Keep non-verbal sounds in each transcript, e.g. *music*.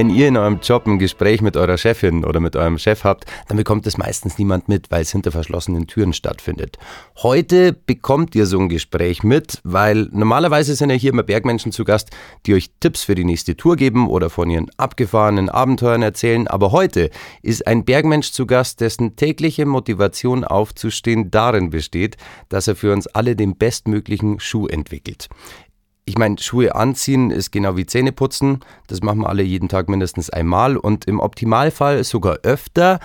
Wenn ihr in eurem Job ein Gespräch mit eurer Chefin oder mit eurem Chef habt, dann bekommt es meistens niemand mit, weil es hinter verschlossenen Türen stattfindet. Heute bekommt ihr so ein Gespräch mit, weil normalerweise sind ja hier immer Bergmenschen zu Gast, die euch Tipps für die nächste Tour geben oder von ihren abgefahrenen Abenteuern erzählen. Aber heute ist ein Bergmensch zu Gast, dessen tägliche Motivation aufzustehen darin besteht, dass er für uns alle den bestmöglichen Schuh entwickelt. Ich meine, Schuhe anziehen ist genau wie Zähne putzen. Das machen wir alle jeden Tag mindestens einmal und im Optimalfall sogar öfter.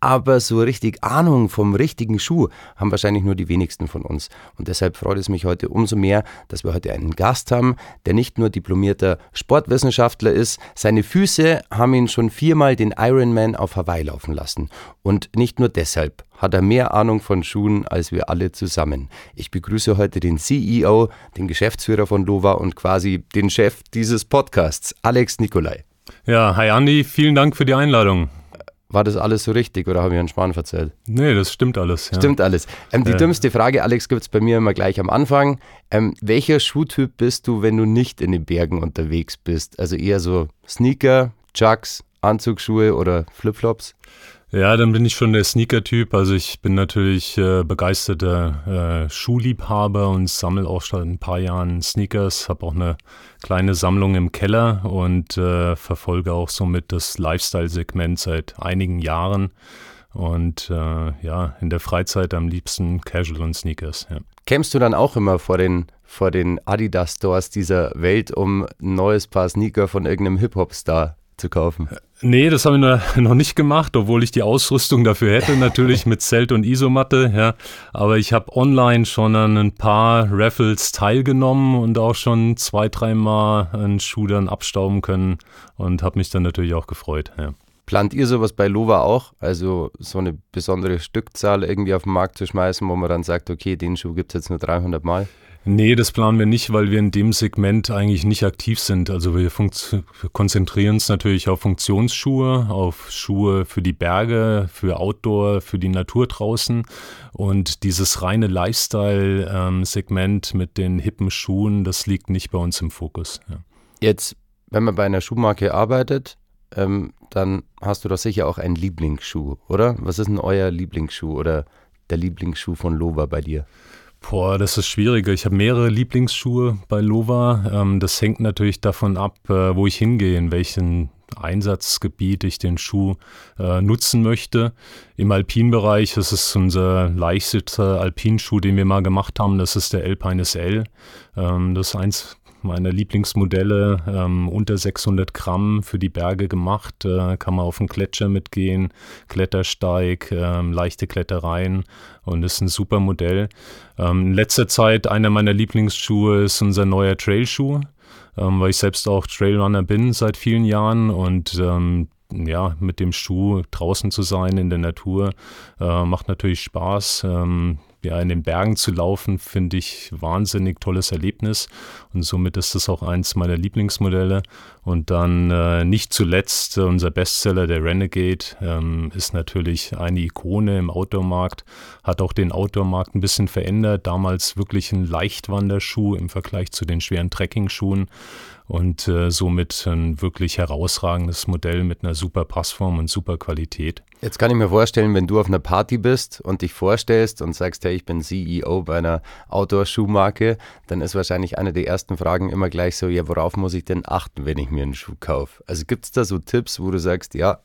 Aber so richtig Ahnung vom richtigen Schuh haben wahrscheinlich nur die wenigsten von uns. Und deshalb freut es mich heute umso mehr, dass wir heute einen Gast haben, der nicht nur diplomierter Sportwissenschaftler ist, seine Füße haben ihn schon viermal den Ironman auf Hawaii laufen lassen. Und nicht nur deshalb hat er mehr Ahnung von Schuhen als wir alle zusammen. Ich begrüße heute den CEO, den Geschäftsführer von Lova und quasi den Chef dieses Podcasts, Alex Nikolai. Ja, hi Andi, vielen Dank für die Einladung. War das alles so richtig oder habe ich einen Spahn verzählt? Nee, das stimmt alles. Ja. Stimmt alles. Ähm, die äh. dümmste Frage, Alex, gibt es bei mir immer gleich am Anfang. Ähm, welcher Schuhtyp bist du, wenn du nicht in den Bergen unterwegs bist? Also eher so Sneaker, Chucks, Anzugsschuhe oder Flipflops? Ja, dann bin ich schon der Sneaker-Typ. Also ich bin natürlich äh, begeisterter äh, Schuhliebhaber und sammle auch schon ein paar Jahren Sneakers. Habe auch eine kleine Sammlung im Keller und äh, verfolge auch somit das Lifestyle-Segment seit einigen Jahren. Und äh, ja, in der Freizeit am liebsten Casual und Sneakers. Ja. Kämst du dann auch immer vor den, vor den Adidas-Stores dieser Welt, um ein neues Paar Sneaker von irgendeinem Hip-Hop-Star zu kaufen? Nee, das haben wir *laughs* noch nicht gemacht, obwohl ich die Ausrüstung dafür hätte, *laughs* natürlich mit Zelt und Isomatte, ja. Aber ich habe online schon an ein paar Raffles teilgenommen und auch schon zwei, dreimal einen Schuh dann abstauben können und habe mich dann natürlich auch gefreut, ja. Plant ihr sowas bei Lova auch? Also so eine besondere Stückzahl irgendwie auf den Markt zu schmeißen, wo man dann sagt, okay, den Schuh gibt es jetzt nur 300 Mal? Nee, das planen wir nicht, weil wir in dem Segment eigentlich nicht aktiv sind. Also wir, wir, konzentrieren uns natürlich auf Funktionsschuhe, auf Schuhe für die Berge, für Outdoor, für die Natur draußen. Und dieses reine Lifestyle-Segment mit den hippen Schuhen, das liegt nicht bei uns im Fokus. Ja. Jetzt, wenn man bei einer Schuhmarke arbeitet, ähm, dann hast du doch sicher auch einen Lieblingsschuh, oder? Was ist denn euer Lieblingsschuh oder der Lieblingsschuh von Lova bei dir? Boah, das ist schwieriger. Ich habe mehrere Lieblingsschuhe bei Lova. Ähm, das hängt natürlich davon ab, äh, wo ich hingehe, in welchen Einsatzgebiet ich den Schuh äh, nutzen möchte. Im Alpinbereich ist es unser leichtester Alpinschuh, den wir mal gemacht haben. Das ist der Alpine SL. Ähm, das ist eins meine Lieblingsmodelle, ähm, unter 600 Gramm für die Berge gemacht, äh, kann man auf den Gletscher mitgehen, Klettersteig, äh, leichte Klettereien und ist ein super Modell. Ähm, in letzter Zeit einer meiner Lieblingsschuhe ist unser neuer Trailschuh, ähm, weil ich selbst auch Trailrunner bin seit vielen Jahren und ähm, ja, mit dem Schuh draußen zu sein in der Natur äh, macht natürlich Spaß. Ähm, ja, in den Bergen zu laufen, finde ich wahnsinnig tolles Erlebnis. Und somit ist das auch eins meiner Lieblingsmodelle. Und dann äh, nicht zuletzt unser Bestseller, der Renegade, ähm, ist natürlich eine Ikone im Outdoor-Markt, hat auch den Outdoor-Markt ein bisschen verändert. Damals wirklich ein Leichtwanderschuh im Vergleich zu den schweren Trekking-Schuhen und äh, somit ein wirklich herausragendes Modell mit einer super Passform und super Qualität. Jetzt kann ich mir vorstellen, wenn du auf einer Party bist und dich vorstellst und sagst, hey, ich bin CEO bei einer Outdoor-Schuhmarke, dann ist wahrscheinlich eine der ersten Fragen immer gleich so, ja, worauf muss ich denn achten, wenn ich mir einen Schuh kaufe? Also gibt es da so Tipps, wo du sagst, ja,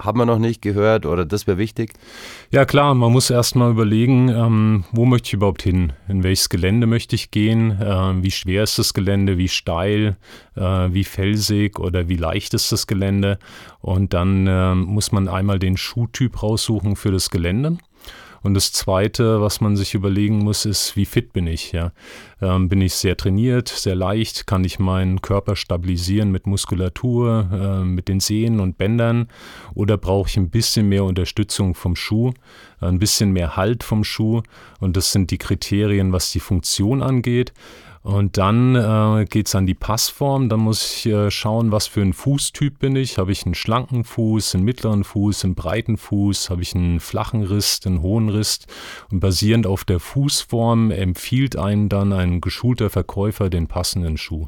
haben wir noch nicht gehört oder das wäre wichtig? Ja klar, man muss erstmal überlegen, ähm, wo möchte ich überhaupt hin? In welches Gelände möchte ich gehen? Äh, wie schwer ist das Gelände? Wie steil? Äh, wie felsig oder wie leicht ist das Gelände? Und dann äh, muss man einmal den Schuhtyp raussuchen für das Gelände. Und das Zweite, was man sich überlegen muss, ist, wie fit bin ich? Ja? Ähm, bin ich sehr trainiert, sehr leicht? Kann ich meinen Körper stabilisieren mit Muskulatur, äh, mit den Sehnen und Bändern? Oder brauche ich ein bisschen mehr Unterstützung vom Schuh, ein bisschen mehr Halt vom Schuh? Und das sind die Kriterien, was die Funktion angeht. Und dann äh, geht es an die Passform. Dann muss ich äh, schauen, was für ein Fußtyp bin ich. Habe ich einen schlanken Fuß, einen mittleren Fuß, einen breiten Fuß? Habe ich einen flachen Rist, einen hohen Rist? Und basierend auf der Fußform empfiehlt einen dann ein geschulter Verkäufer den passenden Schuh.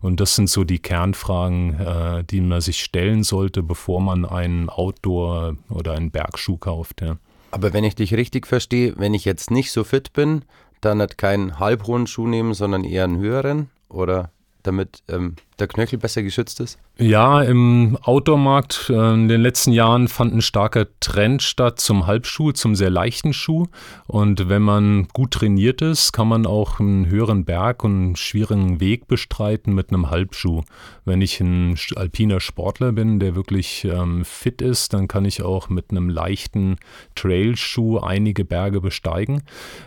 Und das sind so die Kernfragen, äh, die man sich stellen sollte, bevor man einen Outdoor- oder einen Bergschuh kauft. Ja. Aber wenn ich dich richtig verstehe, wenn ich jetzt nicht so fit bin, dann nicht keinen halbhohen Schuh nehmen, sondern eher einen höheren? Oder damit ähm, der Knöchel besser geschützt ist? Ja, im Outdoor-Markt äh, in den letzten Jahren fand ein starker Trend statt zum Halbschuh, zum sehr leichten Schuh. Und wenn man gut trainiert ist, kann man auch einen höheren Berg und einen schwierigen Weg bestreiten mit einem Halbschuh. Wenn ich ein alpiner Sportler bin, der wirklich ähm, fit ist, dann kann ich auch mit einem leichten Trailschuh einige Berge besteigen.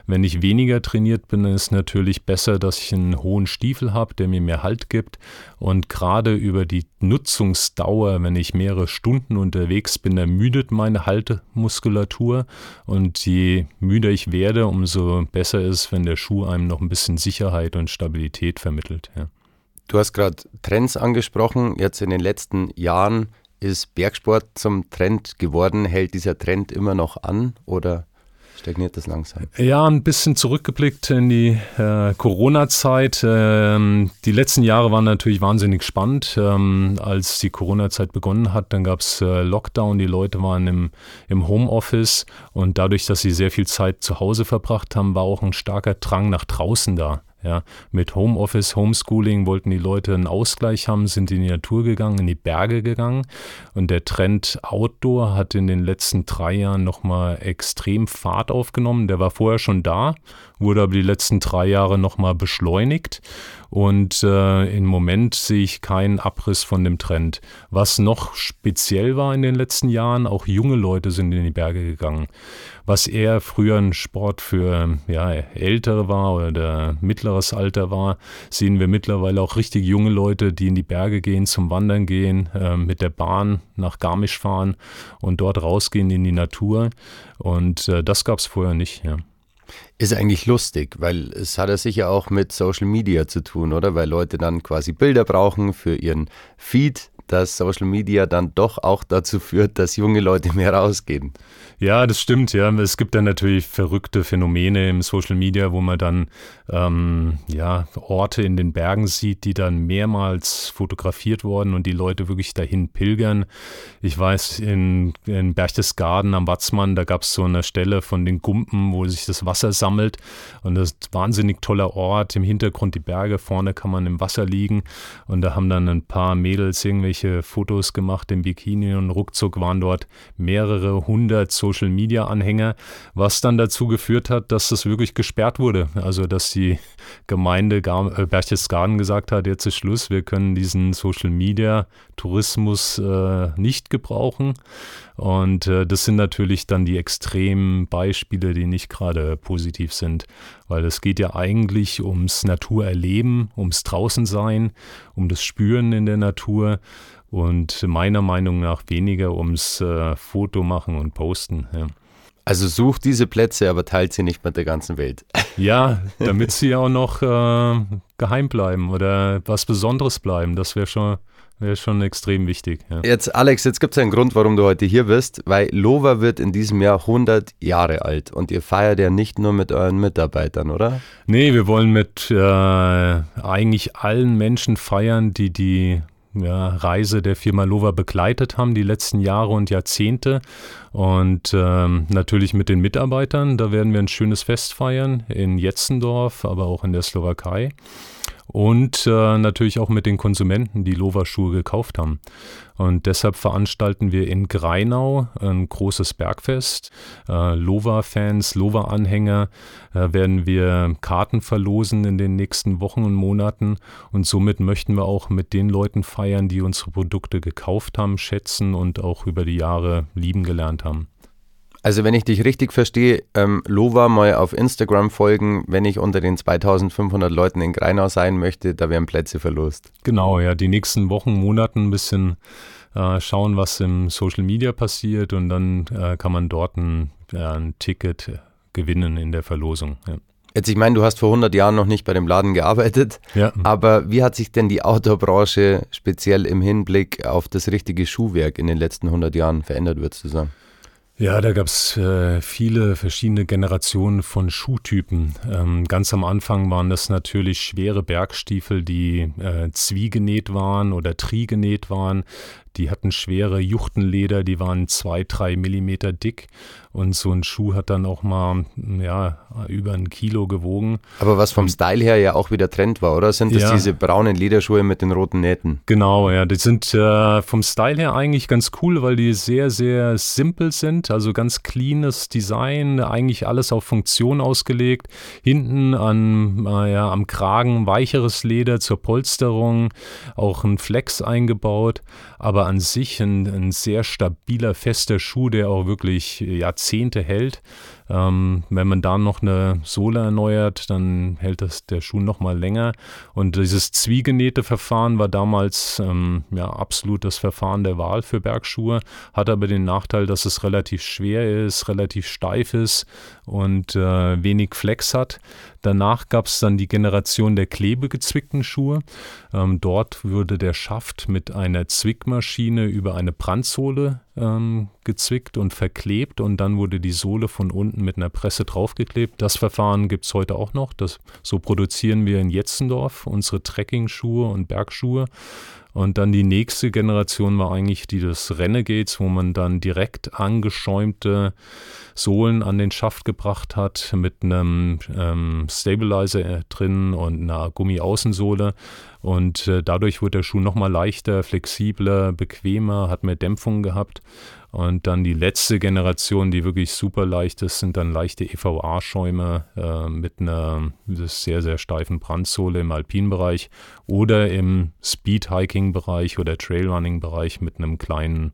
Wenn ich weniger trainiert bin, ist es natürlich besser, dass ich einen hohen Stiefel habe, der mir mehr Halt gibt und gerade über die Nutzungsdauer, wenn ich mehrere Stunden unterwegs bin, ermüdet meine Haltemuskulatur. Und je müder ich werde, umso besser ist, wenn der Schuh einem noch ein bisschen Sicherheit und Stabilität vermittelt. Ja. Du hast gerade Trends angesprochen. Jetzt in den letzten Jahren ist Bergsport zum Trend geworden. Hält dieser Trend immer noch an oder stagniert das langsam? Ja, ein bisschen zurückgeblickt in die äh, Corona-Zeit. Ähm, die letzten Jahre waren natürlich wahnsinnig spannend. Ähm, als die Corona-Zeit begonnen hat, dann gab es äh, Lockdown, die Leute waren im, im Homeoffice und dadurch, dass sie sehr viel Zeit zu Hause verbracht haben, war auch ein starker Drang nach draußen da. Ja, mit Homeoffice, Homeschooling wollten die Leute einen Ausgleich haben, sind in die Natur gegangen, in die Berge gegangen. Und der Trend Outdoor hat in den letzten drei Jahren nochmal extrem Fahrt aufgenommen. Der war vorher schon da, wurde aber die letzten drei Jahre nochmal beschleunigt. Und äh, im Moment sehe ich keinen Abriss von dem Trend. Was noch speziell war in den letzten Jahren, auch junge Leute sind in die Berge gegangen. Was eher früher ein Sport für ja, Ältere war oder mittleres Alter war, sehen wir mittlerweile auch richtig junge Leute, die in die Berge gehen, zum Wandern gehen, äh, mit der Bahn nach Garmisch fahren und dort rausgehen in die Natur. Und äh, das gab es vorher nicht. Ja. Ist eigentlich lustig, weil es hat ja sicher auch mit Social Media zu tun, oder? Weil Leute dann quasi Bilder brauchen für ihren Feed, dass Social Media dann doch auch dazu führt, dass junge Leute *laughs* mehr rausgehen. Ja, das stimmt, ja. Es gibt dann natürlich verrückte Phänomene im Social Media, wo man dann ähm, ja, Orte in den Bergen sieht, die dann mehrmals fotografiert wurden und die Leute wirklich dahin pilgern. Ich weiß, in, in Berchtesgaden am Watzmann, da gab es so eine Stelle von den Gumpen, wo sich das Wasser sammelt und das ist ein wahnsinnig toller Ort. Im Hintergrund die Berge, vorne kann man im Wasser liegen und da haben dann ein paar Mädels irgendwelche Fotos gemacht im Bikini und ruckzuck waren dort mehrere hundert Social Media Anhänger, was dann dazu geführt hat, dass das wirklich gesperrt wurde. Also dass die Gemeinde äh, Berchtesgaden gesagt hat, jetzt ist Schluss, wir können diesen Social Media Tourismus äh, nicht gebrauchen. Und äh, das sind natürlich dann die extremen Beispiele, die nicht gerade positiv sind, weil es geht ja eigentlich ums Naturerleben, ums Draußensein, um das Spüren in der Natur und meiner Meinung nach weniger ums äh, Foto machen und posten. Ja. Also sucht diese Plätze, aber teilt sie nicht mit der ganzen Welt. *laughs* Ja, damit sie auch noch äh, geheim bleiben oder was Besonderes bleiben. Das wäre schon, wär schon extrem wichtig. Ja. Jetzt, Alex, jetzt gibt es einen Grund, warum du heute hier bist, weil Lova wird in diesem Jahr 100 Jahre alt und ihr feiert ja nicht nur mit euren Mitarbeitern, oder? Nee, wir wollen mit äh, eigentlich allen Menschen feiern, die die ja, Reise der Firma Lova begleitet haben, die letzten Jahre und Jahrzehnte. Und ähm, natürlich mit den Mitarbeitern. Da werden wir ein schönes Fest feiern in Jetzendorf, aber auch in der Slowakei und äh, natürlich auch mit den Konsumenten, die Lova-Schuhe gekauft haben. Und deshalb veranstalten wir in Greinau ein großes Bergfest. Äh, Lova-Fans, Lova-Anhänger äh, werden wir Karten verlosen in den nächsten Wochen und Monaten. Und somit möchten wir auch mit den Leuten feiern, die unsere Produkte gekauft haben, schätzen und auch über die Jahre lieben gelernt haben. Also wenn ich dich richtig verstehe, ähm, Lova mal auf Instagram folgen, wenn ich unter den 2500 Leuten in Greinau sein möchte, da werden Plätze verlost. Genau, ja, die nächsten Wochen, Monaten ein bisschen äh, schauen, was im Social Media passiert und dann äh, kann man dort ein, ja, ein Ticket gewinnen in der Verlosung. Ja. Jetzt, ich meine, du hast vor 100 Jahren noch nicht bei dem Laden gearbeitet, Ja. aber wie hat sich denn die Outdoor-Branche speziell im Hinblick auf das richtige Schuhwerk in den letzten 100 Jahren verändert, würdest du sagen? Ja, da gab es äh, viele verschiedene Generationen von Schuhtypen. Ähm, ganz am Anfang waren das natürlich schwere Bergstiefel, die äh, zwiegenäht waren oder trigenäht waren. Die hatten schwere Juchtenleder, die waren zwei, drei Millimeter dick. Und so ein Schuh hat dann auch mal ja, über ein Kilo gewogen. Aber was vom Style her ja auch wieder Trend war, oder? Sind das Ja. diese braunen Lederschuhe mit den roten Nähten? Genau, ja, die sind äh, vom Style her eigentlich ganz cool, weil die sehr, sehr simpel sind, also ganz cleanes Design, eigentlich alles auf Funktion ausgelegt. Hinten an, äh, ja, am Kragen weicheres Leder zur Polsterung, auch ein Flex eingebaut, aber an sich ein, ein sehr stabiler, fester Schuh, der auch wirklich Jahrzehnte hält. Ähm, wenn man da noch eine Sohle erneuert, dann hält das der Schuh noch mal länger. Und dieses zwiegenähte Verfahren war damals ähm, ja absolut das Verfahren der Wahl für Bergschuhe, hat aber den Nachteil, dass es relativ schwer ist, relativ steif ist und äh, wenig Flex hat. Danach gab es dann die Generation der klebegezwickten Schuhe. Ähm, dort würde der Schaft mit einer Zwickmaschine über eine Brandsohle ähm, gezwickt und verklebt und dann wurde die Sohle von unten mit einer Presse draufgeklebt. Das Verfahren gibt es heute auch noch. Das, so produzieren wir in Jetzendorf unsere Trekking-Schuhe und Bergschuhe. Und dann die nächste Generation war eigentlich die des Renegades, wo man dann direkt angeschäumte Sohlen an den Schaft gebracht hat mit einem ähm, Stabilizer drin und einer Gummiaußensohle. Und äh, dadurch wurde der Schuh nochmal leichter, flexibler, bequemer, hat mehr Dämpfung gehabt. Und dann die letzte Generation, die wirklich super leicht ist, sind dann leichte EVA-Schäume äh, mit einer sehr, sehr steifen Brandsohle im Alpinbereich oder im Speed-Hiking-Bereich oder Trailrunning-Bereich mit einem kleinen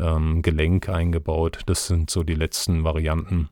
ähm, Gelenk eingebaut. Das sind so die letzten Varianten.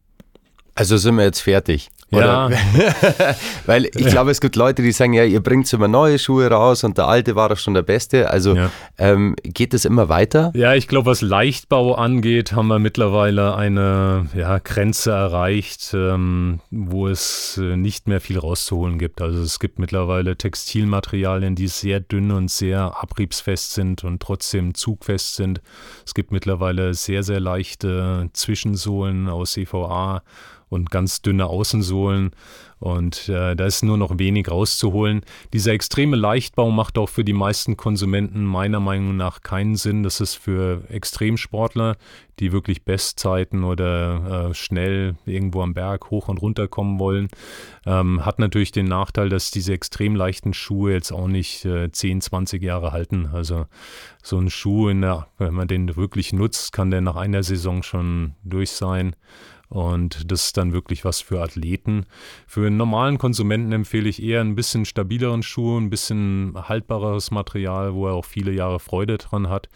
Also sind wir jetzt fertig. Ja. Oder? *laughs* Weil ich glaube, es gibt Leute, die sagen, ja, ihr bringt immer neue Schuhe raus und der alte war doch schon der beste. Also Ja. ähm, geht es immer weiter? Ja, ich glaube, was Leichtbau angeht, haben wir mittlerweile eine ja, Grenze erreicht, ähm, wo es äh, nicht mehr viel rauszuholen gibt. Also es gibt mittlerweile Textilmaterialien, die sehr dünn und sehr abriebsfest sind und trotzdem zugfest sind. Es gibt mittlerweile sehr, sehr leichte Zwischensohlen aus EVA und ganz dünne Außensohlen. Und äh, da ist nur noch wenig rauszuholen. Dieser extreme Leichtbau macht auch für die meisten Konsumenten meiner Meinung nach keinen Sinn. Das ist für Extremsportler, die wirklich Bestzeiten oder äh, schnell irgendwo am Berg hoch und runter kommen wollen. Ähm, hat natürlich den Nachteil, dass diese extrem leichten Schuhe jetzt auch nicht äh, 10, 20 Jahre halten. Also so ein Schuh, der, wenn man den wirklich nutzt, kann der nach einer Saison schon durch sein. Und das ist dann wirklich was für Athleten. Für einen normalen Konsumenten empfehle ich eher ein bisschen stabileren Schuh, ein bisschen haltbareres Material, wo er auch viele Jahre Freude dran hat.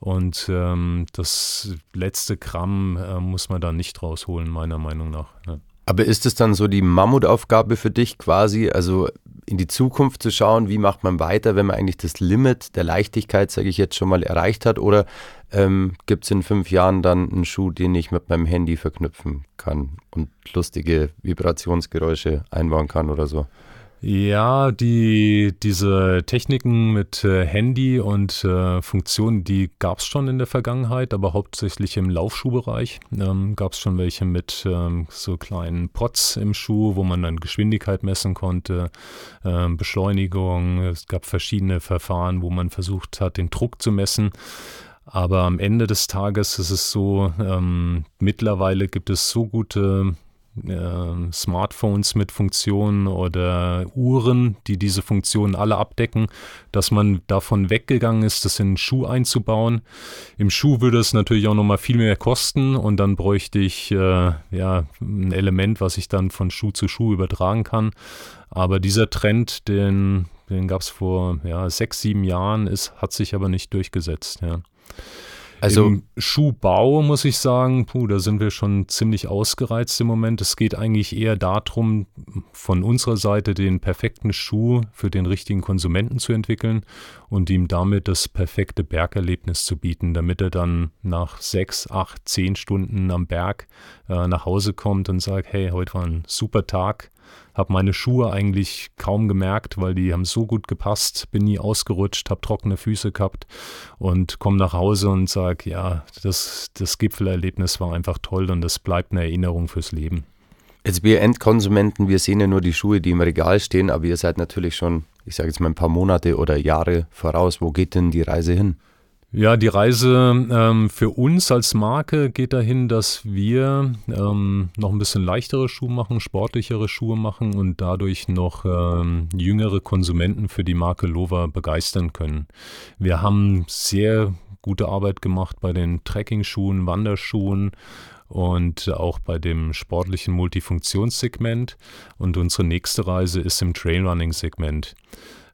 Und ähm, das letzte Gramm äh, muss man da nicht rausholen, meiner Meinung nach. Ne? Aber ist es dann so die Mammutaufgabe für dich quasi, also in die Zukunft zu schauen, wie macht man weiter, wenn man eigentlich das Limit der Leichtigkeit, sage ich jetzt, schon mal erreicht hat? Oder ähm, gibt es in fünf Jahren dann einen Schuh, den ich mit meinem Handy verknüpfen kann und lustige Vibrationsgeräusche einbauen kann oder so? Ja, die, diese Techniken mit äh, Handy und äh, Funktionen, die gab es schon in der Vergangenheit, aber hauptsächlich im Laufschuhbereich. Ähm, gab es schon welche mit ähm, so kleinen Pots im Schuh, wo man dann Geschwindigkeit messen konnte, ähm, Beschleunigung. Es gab verschiedene Verfahren, wo man versucht hat, den Druck zu messen. Aber am Ende des Tages ist es so, ähm, mittlerweile gibt es so gute äh, Smartphones mit Funktionen oder Uhren, die diese Funktionen alle abdecken, dass man davon weggegangen ist, das in einen Schuh einzubauen. Im Schuh würde es natürlich auch nochmal viel mehr kosten und dann bräuchte ich äh, ja, ein Element, was ich dann von Schuh zu Schuh übertragen kann. Aber dieser Trend, den, den gab es vor ja, sechs, sieben Jahren, ist, hat sich aber nicht durchgesetzt. Ja. Also Im Schuhbau muss ich sagen, puh, da sind wir schon ziemlich ausgereizt im Moment. Es geht eigentlich eher darum, von unserer Seite den perfekten Schuh für den richtigen Konsumenten zu entwickeln und ihm damit das perfekte Bergerlebnis zu bieten, damit er dann nach sechs, acht, zehn Stunden am Berg äh, nach Hause kommt und sagt, hey, heute war ein super Tag. Habe meine Schuhe eigentlich kaum gemerkt, weil die haben so gut gepasst, bin nie ausgerutscht, habe trockene Füße gehabt und komme nach Hause und sage, ja, das, das Gipfelerlebnis war einfach toll und das bleibt eine Erinnerung fürs Leben. Jetzt wir Endkonsumenten, wir sehen ja nur die Schuhe, die im Regal stehen, aber ihr seid natürlich schon, ich sage jetzt mal ein paar Monate oder Jahre voraus. Wo geht denn die Reise hin? Ja, die Reise ähm, für uns als Marke geht dahin, dass wir ähm, noch ein bisschen leichtere Schuhe machen, sportlichere Schuhe machen und dadurch noch ähm, jüngere Konsumenten für die Marke Lova begeistern können. Wir haben sehr gute Arbeit gemacht bei den Trekking-Schuhen, Wanderschuhen und auch bei dem sportlichen Multifunktionssegment. Und unsere nächste Reise ist im Trailrunning-Segment.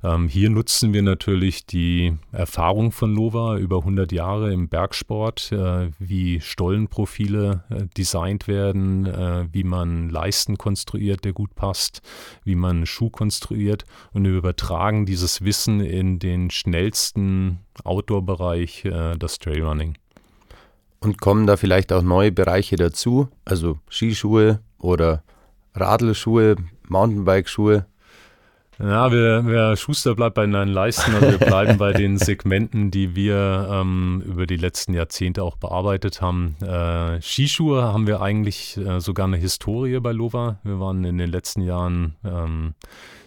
Ähm, hier nutzen wir natürlich die Erfahrung von Lova über 100 Jahre im Bergsport, äh, wie Stollenprofile äh, designt werden, äh, wie man Leisten konstruiert, der gut passt, wie man Schuh konstruiert und wir übertragen dieses Wissen in den schnellsten Outdoor-Bereich, äh, das Trailrunning. Und kommen da vielleicht auch neue Bereiche dazu, also Skischuhe oder Radlschuhe, Mountainbike-Schuhe? Ja, wir, wir Schuster bleibt bei den Leisten, also wir bleiben bei den Segmenten, die wir ähm, über die letzten Jahrzehnte auch bearbeitet haben. Äh, Skischuhe haben wir eigentlich äh, sogar eine Historie bei Lova. Wir waren in den letzten Jahren ähm,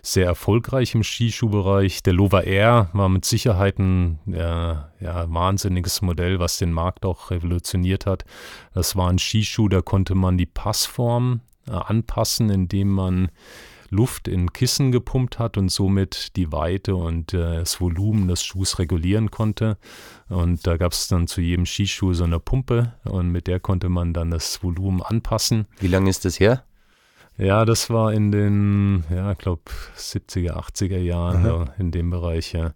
sehr erfolgreich im Skischuhbereich. Der Lova Air war mit Sicherheit ein äh, ja, wahnsinniges Modell, was den Markt auch revolutioniert hat. Das war ein Skischuh, da konnte man die Passform äh, anpassen, indem man Luft in Kissen gepumpt hat und somit die Weite und äh, das Volumen des Schuhs regulieren konnte. Und da gab es dann zu jedem Skischuh so eine Pumpe und mit der konnte man dann das Volumen anpassen. Wie lange ist das her? Ja, das war in den, ja, ich glaube, 70er, 80er Jahren mhm. in dem Bereich, ja.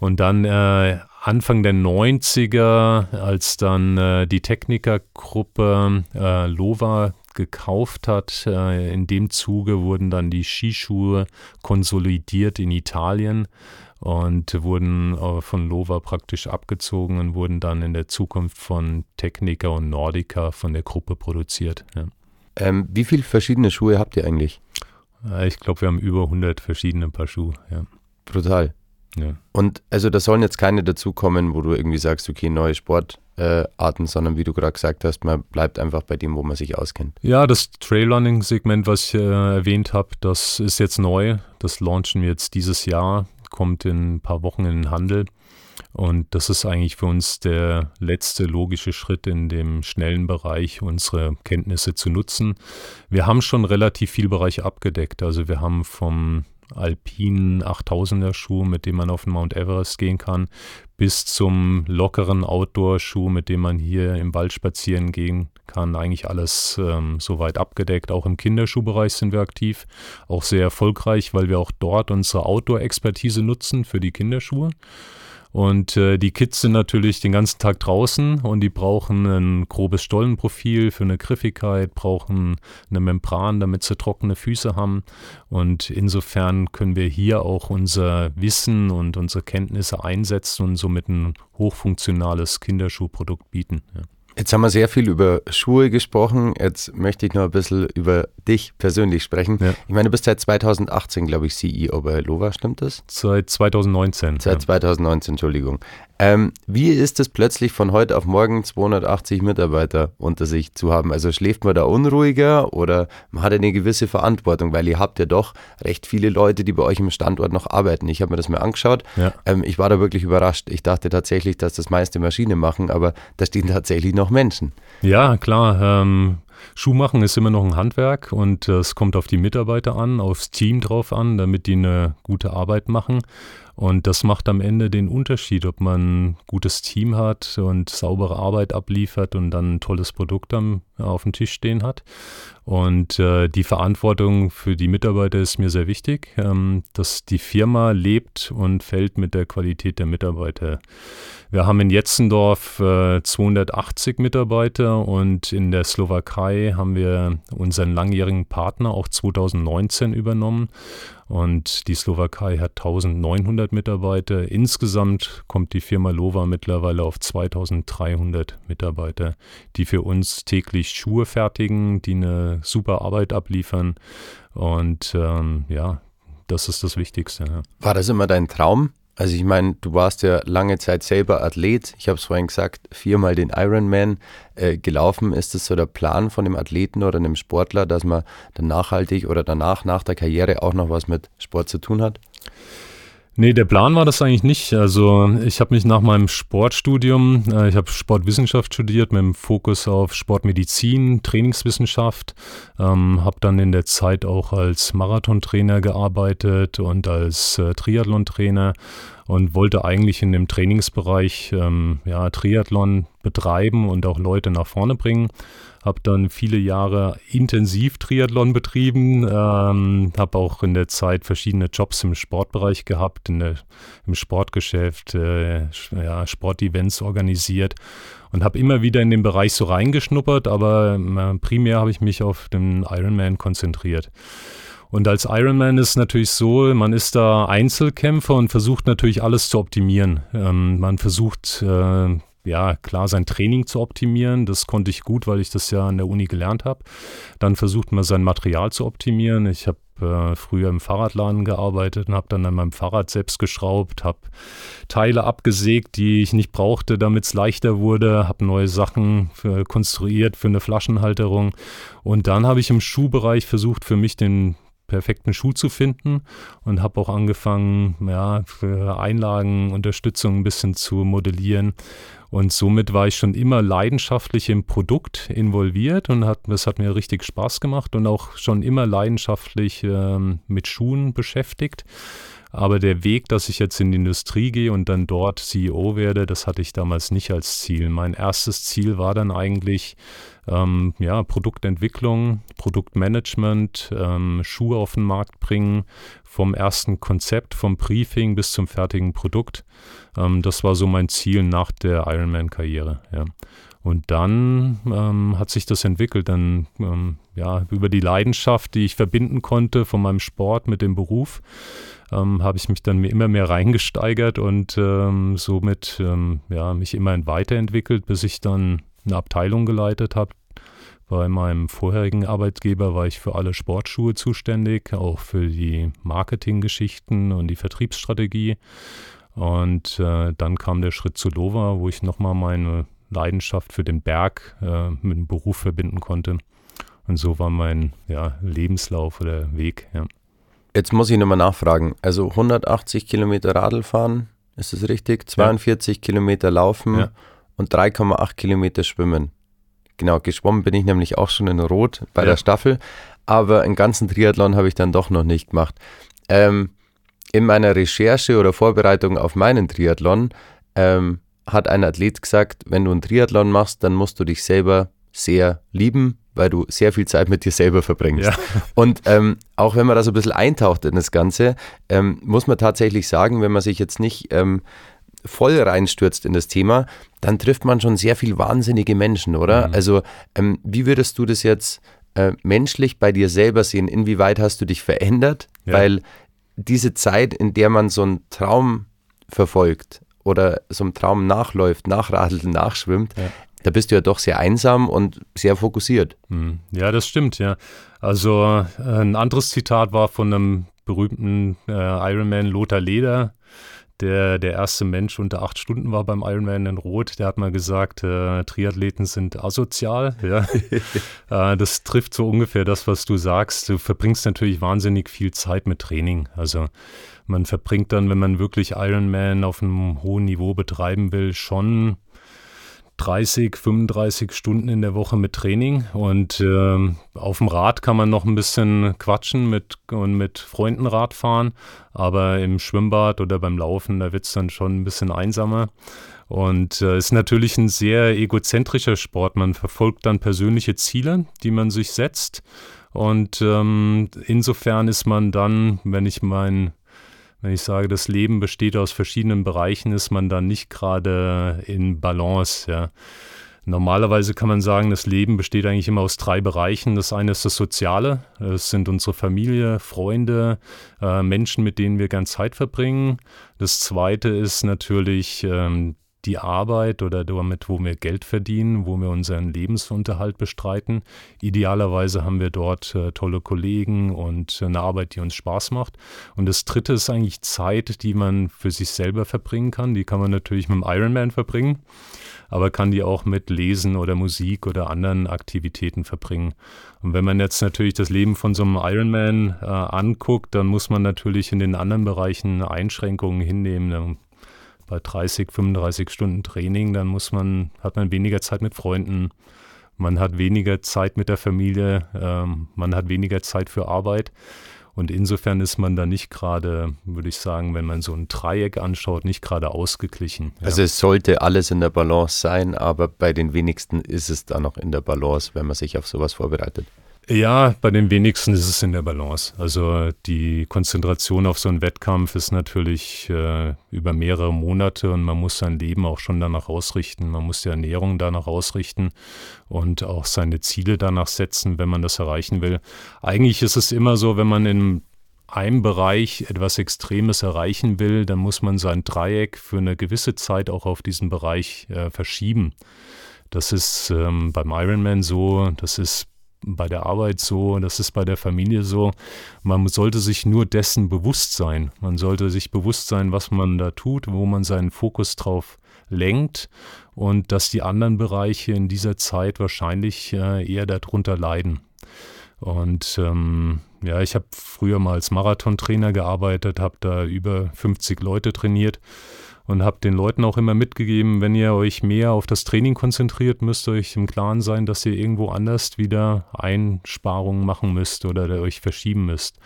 Und dann äh, Anfang der 90er, als dann äh, die Technikergruppe äh, Lova gekauft hat. Äh, in dem Zuge wurden dann die Skischuhe konsolidiert in Italien und wurden äh, von Lova praktisch abgezogen und wurden dann in der Zukunft von Technica und Nordica von der Gruppe produziert. Ja. Ähm, wie viele verschiedene Schuhe habt ihr eigentlich? Äh, ich glaube, wir haben über 100 verschiedene Paar Schuhe. Ja. Brutal. Ja. Und also da sollen jetzt keine dazukommen, wo du irgendwie sagst, okay, neue Sportarten, äh, sondern wie du gerade gesagt hast, man bleibt einfach bei dem, wo man sich auskennt. Ja, das Trailrunning-Segment, was ich äh, erwähnt habe, das ist jetzt neu. Das launchen wir jetzt dieses Jahr, kommt in ein paar Wochen in den Handel. Und das ist eigentlich für uns der letzte logische Schritt in dem schnellen Bereich, unsere Kenntnisse zu nutzen. Wir haben schon relativ viel Bereich abgedeckt. Also wir haben vom alpinen 8000er Schuh, mit dem man auf den Mount Everest gehen kann, bis zum lockeren Outdoor-Schuh, mit dem man hier im Wald spazieren gehen kann. Eigentlich alles ähm, soweit abgedeckt. Auch im Kinderschuhbereich sind wir aktiv. Auch sehr erfolgreich, weil wir auch dort unsere Outdoor-Expertise nutzen für die Kinderschuhe. Und äh, die Kids sind natürlich den ganzen Tag draußen und die brauchen ein grobes Stollenprofil für eine Griffigkeit, brauchen eine Membran, damit sie trockene Füße haben. Und insofern können wir hier auch unser Wissen und unsere Kenntnisse einsetzen und somit ein hochfunktionales Kinderschuhprodukt bieten. Ja. Jetzt haben wir sehr viel über Schuhe gesprochen. Jetzt möchte ich noch ein bisschen über dich persönlich sprechen. Ja. Ich meine, du bist seit 2018, glaube ich, CEO bei Lova, stimmt das? Seit 2019. Seit ja. 2019, Entschuldigung. Ähm, wie ist es plötzlich von heute auf morgen 280 Mitarbeiter unter sich zu haben? Also schläft man da unruhiger oder man hat eine gewisse Verantwortung, weil ihr habt ja doch recht viele Leute, die bei euch im Standort noch arbeiten. Ich habe mir das mal angeschaut. Ja. Ähm, ich war da wirklich überrascht. Ich dachte tatsächlich, dass das meiste Maschine machen, aber da stehen tatsächlich noch Menschen. Ja, klar. Ähm Schuhmachen ist immer noch ein Handwerk und es kommt auf die Mitarbeiter an, aufs Team drauf an, damit die eine gute Arbeit machen. Und das macht am Ende den Unterschied, ob man ein gutes Team hat und saubere Arbeit abliefert und dann ein tolles Produkt am, auf dem Tisch stehen hat. Und äh, die Verantwortung für die Mitarbeiter ist mir sehr wichtig, ähm, dass die Firma lebt und fällt mit der Qualität der Mitarbeiter. Wir haben in Jetzendorf äh, 280 Mitarbeiter und in der Slowakei haben wir unseren langjährigen Partner auch 2019 übernommen. Und die Slowakei hat 1900 Mitarbeiter. Insgesamt kommt die Firma Lova mittlerweile auf 2300 Mitarbeiter, die für uns täglich Schuhe fertigen, die eine super Arbeit abliefern. Und ähm, ja, das ist das Wichtigste. Ja. War das immer dein Traum? Also ich meine, du warst ja lange Zeit selber Athlet. Ich habe es vorhin gesagt, viermal den Ironman äh, gelaufen. Ist das so der Plan von einem Athleten oder einem Sportler, dass man dann nachhaltig oder danach, nach der Karriere auch noch was mit Sport zu tun hat? Nee, der Plan war das eigentlich nicht. Also ich habe mich nach meinem Sportstudium, äh, ich habe Sportwissenschaft studiert mit dem Fokus auf Sportmedizin, Trainingswissenschaft, ähm, habe dann in der Zeit auch als Marathontrainer gearbeitet und als äh, Triathlon-Trainer und wollte eigentlich in dem Trainingsbereich ähm, ja, Triathlon betreiben und auch Leute nach vorne bringen habe dann viele Jahre intensiv Triathlon betrieben, ähm, habe auch in der Zeit verschiedene Jobs im Sportbereich gehabt, der, im Sportgeschäft, äh, ja, Sportevents organisiert und habe immer wieder in den Bereich so reingeschnuppert, aber äh, primär habe ich mich auf den Ironman konzentriert. Und als Ironman ist natürlich so, man ist da Einzelkämpfer und versucht natürlich alles zu optimieren. Ähm, man versucht äh, ja, klar, sein Training zu optimieren. Das konnte ich gut, weil ich das ja an der Uni gelernt habe. Dann versucht man sein Material zu optimieren. Ich habe äh, früher im Fahrradladen gearbeitet und habe dann an meinem Fahrrad selbst geschraubt, habe Teile abgesägt, die ich nicht brauchte, damit es leichter wurde, habe neue Sachen für, konstruiert für eine Flaschenhalterung. Und dann habe ich im Schuhbereich versucht, für mich den perfekten Schuh zu finden und habe auch angefangen, ja, für Einlagen, Unterstützung ein bisschen zu modellieren und somit war ich schon immer leidenschaftlich im Produkt involviert und hat, das hat mir richtig Spaß gemacht und auch schon immer leidenschaftlich ähm, mit Schuhen beschäftigt. Aber der Weg, dass ich jetzt in die Industrie gehe und dann dort CEO werde, das hatte ich damals nicht als Ziel. Mein erstes Ziel war dann eigentlich, ähm, ja, Produktentwicklung, Produktmanagement, ähm, Schuhe auf den Markt bringen, vom ersten Konzept, vom Briefing bis zum fertigen Produkt. Ähm, das war so mein Ziel nach der Ironman-Karriere. Ja. Und dann ähm, hat sich das entwickelt, dann ähm, ja über die Leidenschaft, die ich verbinden konnte von meinem Sport mit dem Beruf, ähm, habe ich mich dann immer mehr reingesteigert und ähm, somit ähm, ja mich immerhin weiterentwickelt, bis ich dann eine Abteilung geleitet habe. Bei meinem vorherigen Arbeitgeber war ich für alle Sportschuhe zuständig, auch für die Marketinggeschichten und die Vertriebsstrategie. Und äh, dann kam der Schritt zu Lova, wo ich nochmal meine Leidenschaft für den Berg äh, mit dem Beruf verbinden konnte. Und so war mein ja, Lebenslauf oder Weg. Ja. Jetzt muss ich nochmal nachfragen. Also 180 Kilometer Radl fahren, ist das richtig? 42 ja. Kilometer laufen ja. Und 3,8 Kilometer schwimmen. Genau, geschwommen bin ich nämlich auch schon in Rot bei ja. der Staffel, aber einen ganzen Triathlon habe ich dann doch noch nicht gemacht. Ähm, in meiner Recherche oder Vorbereitung auf meinen Triathlon ähm, hat ein Athlet gesagt, wenn du einen Triathlon machst, dann musst du dich selber sehr lieben, weil du sehr viel Zeit mit dir selber verbringst. Ja. *laughs* Und ähm, auch wenn man da so ein bisschen eintaucht in das Ganze, ähm, muss man tatsächlich sagen, wenn man sich jetzt nicht ähm, voll reinstürzt in das Thema, dann trifft man schon sehr viel wahnsinnige Menschen, oder? Mhm. Also, ähm, wie würdest du das jetzt äh, menschlich bei dir selber sehen? Inwieweit hast du dich verändert? Ja. Weil diese Zeit, in der man so einen Traum verfolgt oder so einem Traum nachläuft, nachradelt, nachschwimmt, ja. da bist du ja doch sehr einsam und sehr fokussiert. Mhm. Ja, das stimmt, ja. Also äh, ein anderes Zitat war von einem berühmten äh, Ironman Lothar Leder, der der erste Mensch unter acht Stunden war beim Ironman in Rot. Der hat mal gesagt, äh, Triathleten sind asozial. *laughs* Ja. äh, das trifft so ungefähr das, was du sagst. Du verbringst natürlich wahnsinnig viel Zeit mit Training. Also man verbringt dann, wenn man wirklich Ironman auf einem hohen Niveau betreiben will, schon 30, 35 Stunden in der Woche mit Training und äh, auf dem Rad kann man noch ein bisschen quatschen mit, und mit Freunden Rad fahren, aber im Schwimmbad oder beim Laufen, da wird es dann schon ein bisschen einsamer. Und äh, ist natürlich ein sehr egozentrischer Sport. Man verfolgt dann persönliche Ziele, die man sich setzt. Und ähm, insofern ist man dann, wenn ich mein wenn ich sage, das Leben besteht aus verschiedenen Bereichen, ist man dann nicht gerade in Balance. Ja. Normalerweise kann man sagen, das Leben besteht eigentlich immer aus drei Bereichen. Das eine ist das Soziale, das sind unsere Familie, Freunde, äh, Menschen, mit denen wir gern Zeit verbringen. Das zweite ist natürlich ähm, die Arbeit oder damit, wo wir Geld verdienen, wo wir unseren Lebensunterhalt bestreiten. Idealerweise haben wir dort äh, tolle Kollegen und eine Arbeit, die uns Spaß macht. Und das dritte ist eigentlich Zeit, die man für sich selber verbringen kann. Die kann man natürlich mit dem Ironman verbringen, aber kann die auch mit Lesen oder Musik oder anderen Aktivitäten verbringen. Und wenn man jetzt natürlich das Leben von so einem Ironman äh, anguckt, dann muss man natürlich in den anderen Bereichen Einschränkungen hinnehmen bei 30, 35 Stunden Training, dann muss man, hat man weniger Zeit mit Freunden, man hat weniger Zeit mit der Familie, ähm, man hat weniger Zeit für Arbeit. Und insofern ist man da nicht gerade, würde ich sagen, wenn man so ein Dreieck anschaut, nicht gerade ausgeglichen. Ja. Also es sollte alles in der Balance sein, aber bei den wenigsten ist es da noch in der Balance, wenn man sich auf sowas vorbereitet. Ja, bei den wenigsten ist es in der Balance. Also die Konzentration auf so einen Wettkampf ist natürlich äh, über mehrere Monate und man muss sein Leben auch schon danach ausrichten. Man muss die Ernährung danach ausrichten und auch seine Ziele danach setzen, wenn man das erreichen will. Eigentlich ist es immer so, wenn man in einem Bereich etwas Extremes erreichen will, dann muss man sein Dreieck für eine gewisse Zeit auch auf diesen Bereich äh, verschieben. Das ist ähm, beim Ironman so, das ist bei der Arbeit so, das ist bei der Familie so. Man sollte sich nur dessen bewusst sein. Man sollte sich bewusst sein, was man da tut, wo man seinen Fokus drauf lenkt und dass die anderen Bereiche in dieser Zeit wahrscheinlich äh, eher darunter leiden. Und ähm, ja, ich habe früher mal als Marathontrainer gearbeitet, habe da über 50 Leute trainiert und habe den Leuten auch immer mitgegeben, wenn ihr euch mehr auf das Training konzentriert, müsst ihr euch im Klaren sein, dass ihr irgendwo anders wieder Einsparungen machen müsst oder euch verschieben müsst.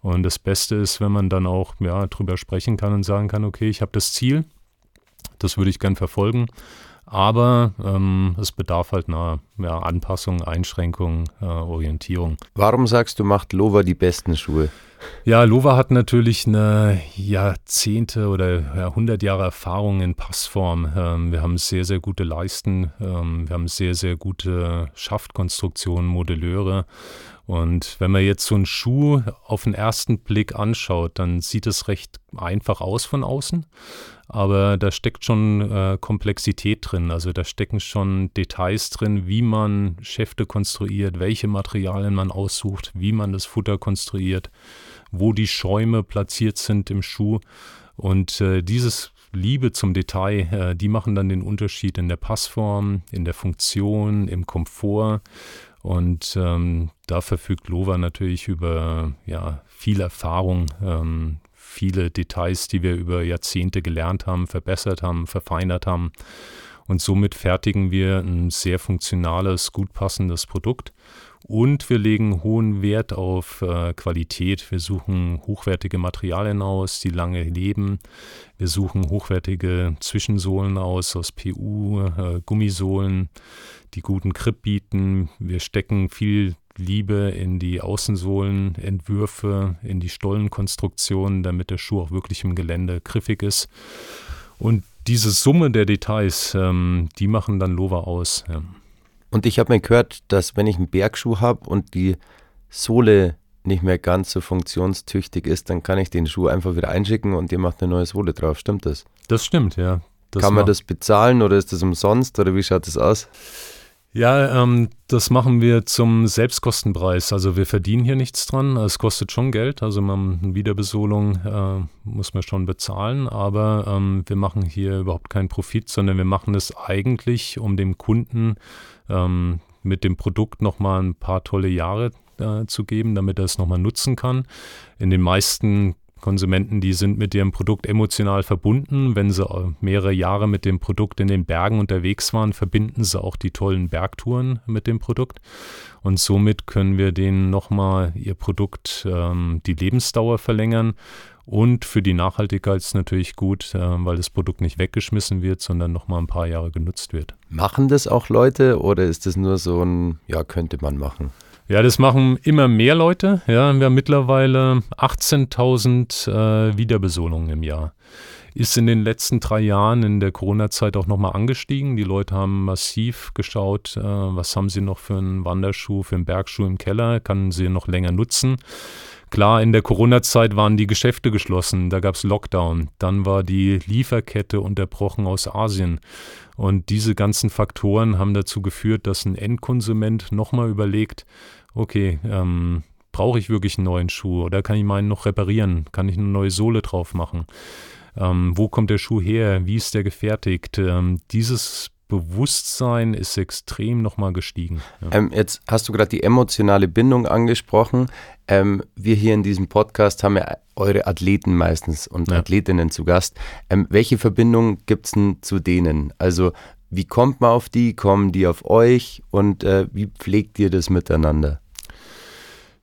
Und das Beste ist, wenn man dann auch ja, drüber sprechen kann und sagen kann, okay, ich habe das Ziel, das würde ich gern verfolgen, aber ähm, es bedarf halt einer ja, Anpassung, Einschränkung, äh, Orientierung. Warum sagst du, macht Lova die besten Schuhe? Ja, Lova hat natürlich eine Jahrzehnte oder ja, 100 Jahre Erfahrung in Passform. Ähm, wir haben sehr, sehr gute Leisten, ähm, wir haben sehr, sehr gute Schaftkonstruktionen, Modelleure. Und wenn man jetzt so einen Schuh auf den ersten Blick anschaut, dann sieht es recht einfach aus von außen, aber da steckt schon äh, Komplexität drin. Also da stecken schon Details drin, wie man Schäfte konstruiert, welche Materialien man aussucht, wie man das Futter konstruiert wo die Schäume platziert sind im Schuh. Und äh, dieses Liebe zum Detail, äh, die machen dann den Unterschied in der Passform, in der Funktion, im Komfort. Und ähm, da verfügt Lova natürlich über ja, viel Erfahrung, ähm, viele Details, die wir über Jahrzehnte gelernt haben, verbessert haben, verfeinert haben. Und somit fertigen wir ein sehr funktionales, gut passendes Produkt. Und wir legen hohen Wert auf äh, Qualität. Wir suchen hochwertige Materialien aus, die lange leben. Wir suchen hochwertige Zwischensohlen aus, aus PU, äh, Gummisohlen, die guten Grip bieten. Wir stecken viel Liebe in die Außensohlenentwürfe, in die Stollenkonstruktion, damit der Schuh auch wirklich im Gelände griffig ist. Und diese Summe der Details, ähm, die machen dann Lova aus. Ja. Und ich habe mir gehört, dass wenn ich einen Bergschuh habe und die Sohle nicht mehr ganz so funktionstüchtig ist, dann kann ich den Schuh einfach wieder einschicken und ihr macht eine neue Sohle drauf. Stimmt das? Das stimmt, ja. Das kann man das bezahlen oder ist das umsonst oder wie schaut das aus? Ja, ähm, das machen wir zum Selbstkostenpreis. Also wir verdienen hier nichts dran. Es kostet schon Geld. Also man, eine Wiederbesolung äh, muss man schon bezahlen. Aber ähm, wir machen hier überhaupt keinen Profit, sondern wir machen es eigentlich, um dem Kunden ähm, mit dem Produkt nochmal ein paar tolle Jahre äh, zu geben, damit er es nochmal nutzen kann. In den meisten Konsumenten, die sind mit ihrem Produkt emotional verbunden. Wenn sie äh, mehrere Jahre mit dem Produkt in den Bergen unterwegs waren, verbinden sie auch die tollen Bergtouren mit dem Produkt. Und somit können wir denen nochmal ihr Produkt, ähm, die Lebensdauer verlängern. Und für die Nachhaltigkeit ist es natürlich gut, äh, weil das Produkt nicht weggeschmissen wird, sondern nochmal ein paar Jahre genutzt wird. Machen das auch Leute oder ist das nur so ein, ja, könnte man machen? Ja, das machen immer mehr Leute. Ja, wir haben mittlerweile 18.000 äh, Wiederbesolungen im Jahr. ist in den letzten drei Jahren in der Corona-Zeit auch nochmal angestiegen. Die Leute haben massiv geschaut, äh, was haben sie noch für einen Wanderschuh, für einen Bergschuh im Keller, kann sie noch länger nutzen. Klar, in der Corona-Zeit waren die Geschäfte geschlossen, da gab es Lockdown, dann war die Lieferkette unterbrochen aus Asien. Und diese ganzen Faktoren haben dazu geführt, dass ein Endkonsument nochmal überlegt, okay, ähm, brauche ich wirklich einen neuen Schuh oder kann ich meinen noch reparieren? Kann ich eine neue Sohle drauf machen? Ähm, wo kommt der Schuh her? Wie ist der gefertigt? Ähm, dieses Bewusstsein ist extrem nochmal gestiegen. Ja. Ähm, jetzt hast du gerade die emotionale Bindung angesprochen. Ähm, wir hier in diesem Podcast haben ja eure Athleten meistens und ja. Athletinnen zu Gast. Ähm, welche Verbindung gibt es denn zu denen? Also wie kommt man auf die? Kommen die auf euch? Und äh, wie pflegt ihr das miteinander?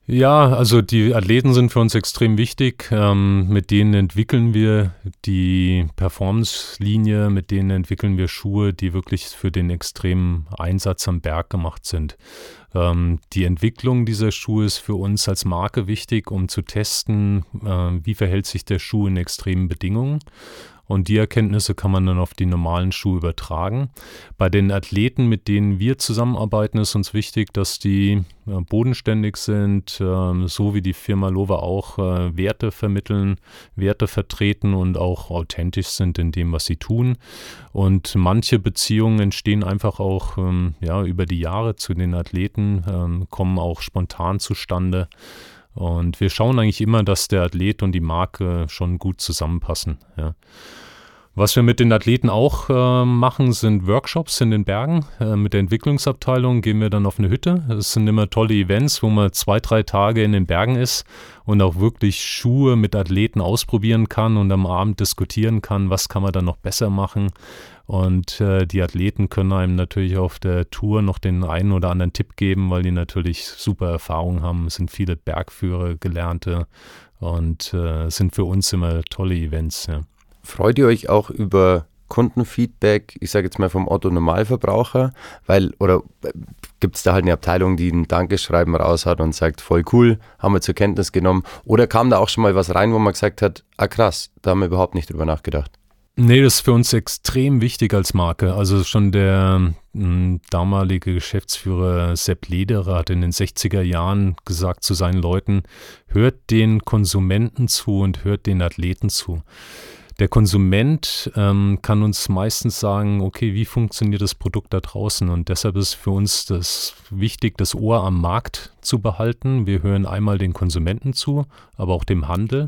Ja, also die Athleten sind für uns extrem wichtig. Ähm, mit denen entwickeln wir die Performance-Linie, mit denen entwickeln wir Schuhe, die wirklich für den extremen Einsatz am Berg gemacht sind. Ähm, die Entwicklung dieser Schuhe ist für uns als Marke wichtig, um zu testen, äh, wie verhält sich der Schuh in extremen Bedingungen. Und die Erkenntnisse kann man dann auf die normalen Schuhe übertragen. Bei den Athleten, mit denen wir zusammenarbeiten, ist uns wichtig, dass die äh, bodenständig sind, äh, so wie die Firma Lova auch äh, Werte vermitteln, Werte vertreten und auch authentisch sind in dem, was sie tun. Und manche Beziehungen entstehen einfach auch ähm, ja, über die Jahre zu den Athleten, ähm, kommen auch spontan zustande. Und wir schauen eigentlich immer, dass der Athlet und die Marke schon gut zusammenpassen. Ja. Was wir mit den Athleten auch äh, machen, sind Workshops in den Bergen. Äh, mit der Entwicklungsabteilung gehen wir dann auf eine Hütte. Es sind immer tolle Events, wo man zwei, drei Tage in den Bergen ist und auch wirklich Schuhe mit Athleten ausprobieren kann und am Abend diskutieren kann, was kann man dann noch besser machen. Und äh, die Athleten können einem natürlich auf der Tour noch den einen oder anderen Tipp geben, weil die natürlich super Erfahrung haben. Es sind viele Bergführer, Gelernte und äh, sind für uns immer tolle Events. Ja. Freut ihr euch auch über Kundenfeedback, ich sage jetzt mal vom Otto Normalverbraucher, weil, oder äh, gibt es da halt eine Abteilung, die ein Dankeschreiben raus hat und sagt, voll cool, haben wir zur Kenntnis genommen, oder kam da auch schon mal was rein, wo man gesagt hat, ah krass, da haben wir überhaupt nicht drüber nachgedacht? Nee, das ist für uns extrem wichtig als Marke. Also schon der hm, damalige Geschäftsführer Sepp Lederer hat in den 60er Jahren gesagt zu seinen Leuten, hört den Konsumenten zu und hört den Athleten zu. Der Konsument ähm, kann uns meistens sagen, okay, wie funktioniert das Produkt da draußen? Und deshalb ist für uns das wichtig, das Ohr am Markt zu behalten. Wir hören einmal den Konsumenten zu, aber auch dem Handel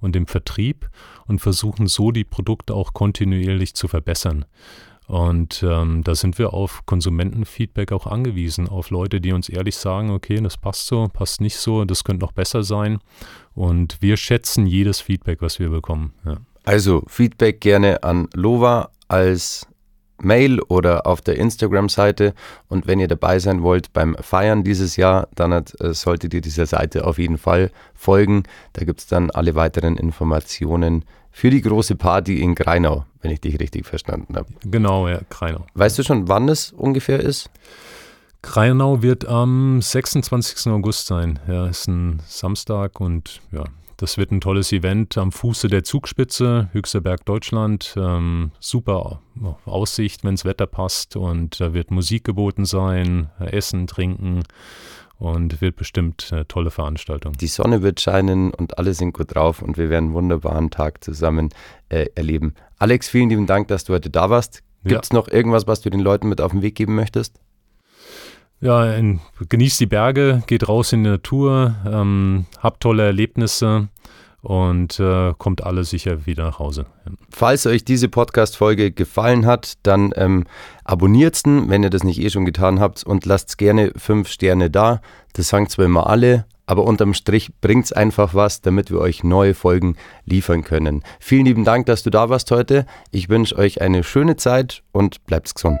und dem Vertrieb und versuchen so die Produkte auch kontinuierlich zu verbessern. Und ähm, da sind wir auf Konsumentenfeedback auch angewiesen, auf Leute, die uns ehrlich sagen, okay, das passt so, passt nicht so, das könnte noch besser sein. Und wir schätzen jedes Feedback, was wir bekommen. Ja. Also Feedback gerne an Lova als Mail oder auf der Instagram-Seite. Und wenn ihr dabei sein wollt beim Feiern dieses Jahr, dann äh, solltet ihr dieser Seite auf jeden Fall folgen. Da gibt es dann alle weiteren Informationen für die große Party in Greinau, wenn ich dich richtig verstanden habe. Genau, ja, Greinau. Weißt du schon, wann es ungefähr ist? Greinau wird am 26. August sein. Ja, ist ein Samstag und ja, das wird ein tolles Event am Fuße der Zugspitze, höchster Berg Deutschland. Ähm, super Aussicht, wenn das Wetter passt. Und da wird Musik geboten sein, Essen, Trinken und wird bestimmt eine tolle Veranstaltung. Die Sonne wird scheinen und alle sind gut drauf und wir werden einen wunderbaren Tag zusammen äh, erleben. Alex, vielen lieben Dank, dass du heute da warst. Gibt es ja. noch irgendwas, was du den Leuten mit auf den Weg geben möchtest? Ja, in, genießt die Berge, geht raus in die Natur, ähm, habt tolle Erlebnisse und äh, kommt alle sicher wieder nach Hause. Falls euch diese Podcast-Folge gefallen hat, dann ähm, abonniert's den, wenn ihr das nicht eh schon getan habt und lasst gerne fünf Sterne da. Das sagen zwar immer alle, aber unterm Strich bringt's einfach was, damit wir euch neue Folgen liefern können. Vielen lieben Dank, dass du da warst heute. Ich wünsche euch eine schöne Zeit und bleibt's gesund.